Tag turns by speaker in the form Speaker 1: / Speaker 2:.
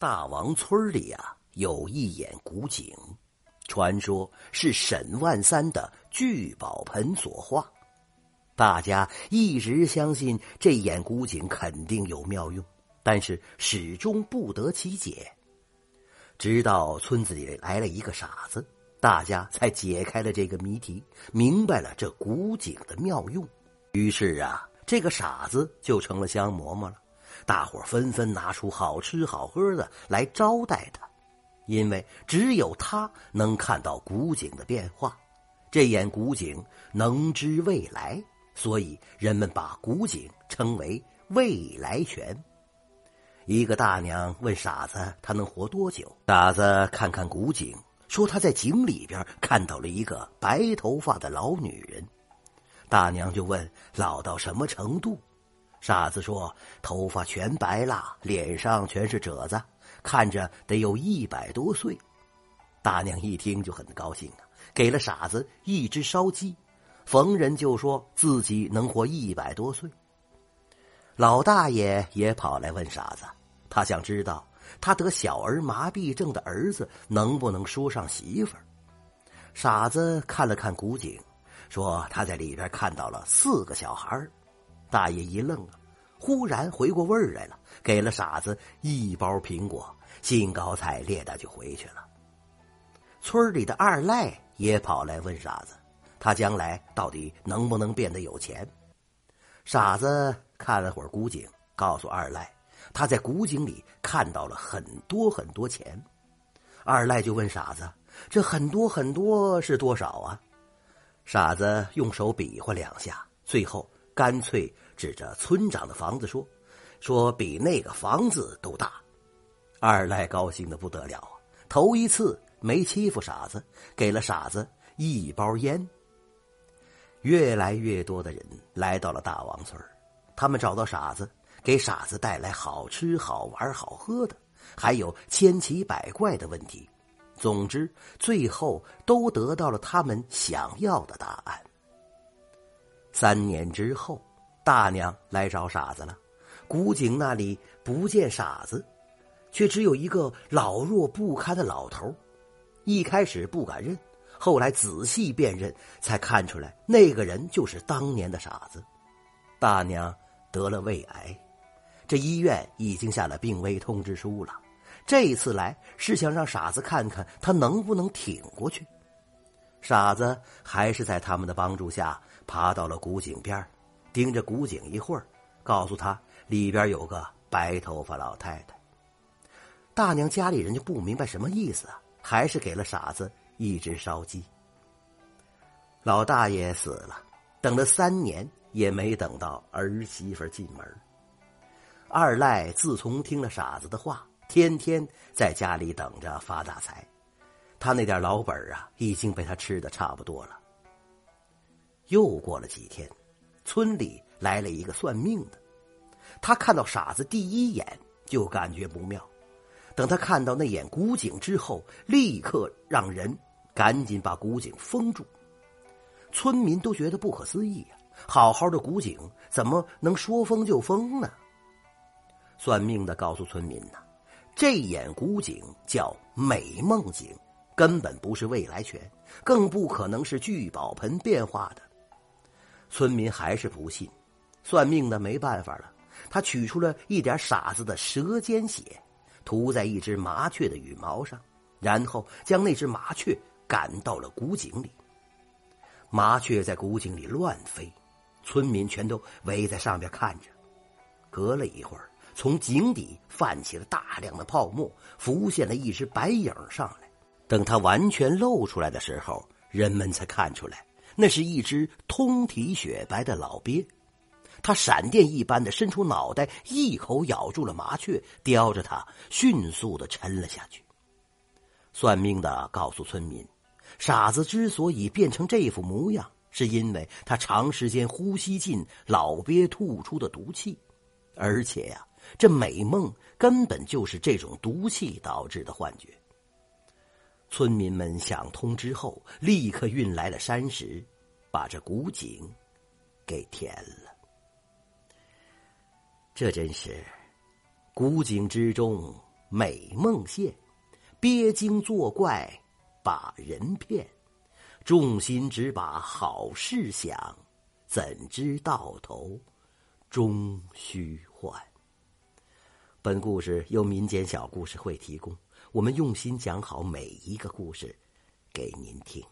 Speaker 1: 大王村里啊，有一眼古井，传说是沈万三的聚宝盆所化。大家一直相信这眼古井肯定有妙用，但是始终不得其解。直到村子里来了一个傻子，大家才解开了这个谜题，明白了这古井的妙用。于是啊，这个傻子就成了香馍馍了。大伙纷纷拿出好吃好喝的来招待他，因为只有他能看到古井的变化，这眼古井能知未来，所以人们把古井称为未来泉。一个大娘问傻子：“他能活多久？”傻子看看古井，说：“他在井里边看到了一个白头发的老女人。”大娘就问：“老到什么程度？”傻子说：“头发全白了，脸上全是褶子，看着得有一百多岁。”大娘一听就很高兴啊，给了傻子一只烧鸡，逢人就说自己能活一百多岁。老大爷也跑来问傻子，他想知道他得小儿麻痹症的儿子能不能说上媳妇儿。傻子看了看古井，说他在里边看到了四个小孩大爷一愣啊，忽然回过味儿来了，给了傻子一包苹果，兴高采烈的就回去了。村里的二赖也跑来问傻子，他将来到底能不能变得有钱？傻子看了会儿古井，告诉二赖，他在古井里看到了很多很多钱。二赖就问傻子：“这很多很多是多少啊？”傻子用手比划两下，最后。干脆指着村长的房子说：“说比那个房子都大。”二赖高兴的不得了！头一次没欺负傻子，给了傻子一包烟。越来越多的人来到了大王村他们找到傻子，给傻子带来好吃好玩好喝的，还有千奇百怪的问题。总之，最后都得到了他们想要的答案。三年之后，大娘来找傻子了。古井那里不见傻子，却只有一个老弱不堪的老头。一开始不敢认，后来仔细辨认，才看出来那个人就是当年的傻子。大娘得了胃癌，这医院已经下了病危通知书了。这一次来是想让傻子看看他能不能挺过去。傻子还是在他们的帮助下。爬到了古井边盯着古井一会儿，告诉他里边有个白头发老太太。大娘家里人就不明白什么意思啊，还是给了傻子一只烧鸡。老大爷死了，等了三年也没等到儿媳妇进门。二赖自从听了傻子的话，天天在家里等着发大财，他那点老本啊，已经被他吃的差不多了。又过了几天，村里来了一个算命的。他看到傻子第一眼就感觉不妙，等他看到那眼古井之后，立刻让人赶紧把古井封住。村民都觉得不可思议呀，好好的古井怎么能说封就封呢？算命的告诉村民呐，这眼古井叫美梦井，根本不是未来泉，更不可能是聚宝盆变化的。村民还是不信，算命的没办法了。他取出了一点傻子的舌尖血，涂在一只麻雀的羽毛上，然后将那只麻雀赶到了古井里。麻雀在古井里乱飞，村民全都围在上边看着。隔了一会儿，从井底泛起了大量的泡沫，浮现了一只白影上来。等它完全露出来的时候，人们才看出来。那是一只通体雪白的老鳖，它闪电一般的伸出脑袋，一口咬住了麻雀，叼着它迅速的沉了下去。算命的告诉村民，傻子之所以变成这副模样，是因为他长时间呼吸进老鳖吐出的毒气，而且呀，这美梦根本就是这种毒气导致的幻觉。村民们想通之后，立刻运来了山石，把这古井给填了。这真是古井之中美梦现，鳖精作怪把人骗，众心只把好事想，怎知到头终虚幻。本故事由民间小故事会提供，我们用心讲好每一个故事，给您听。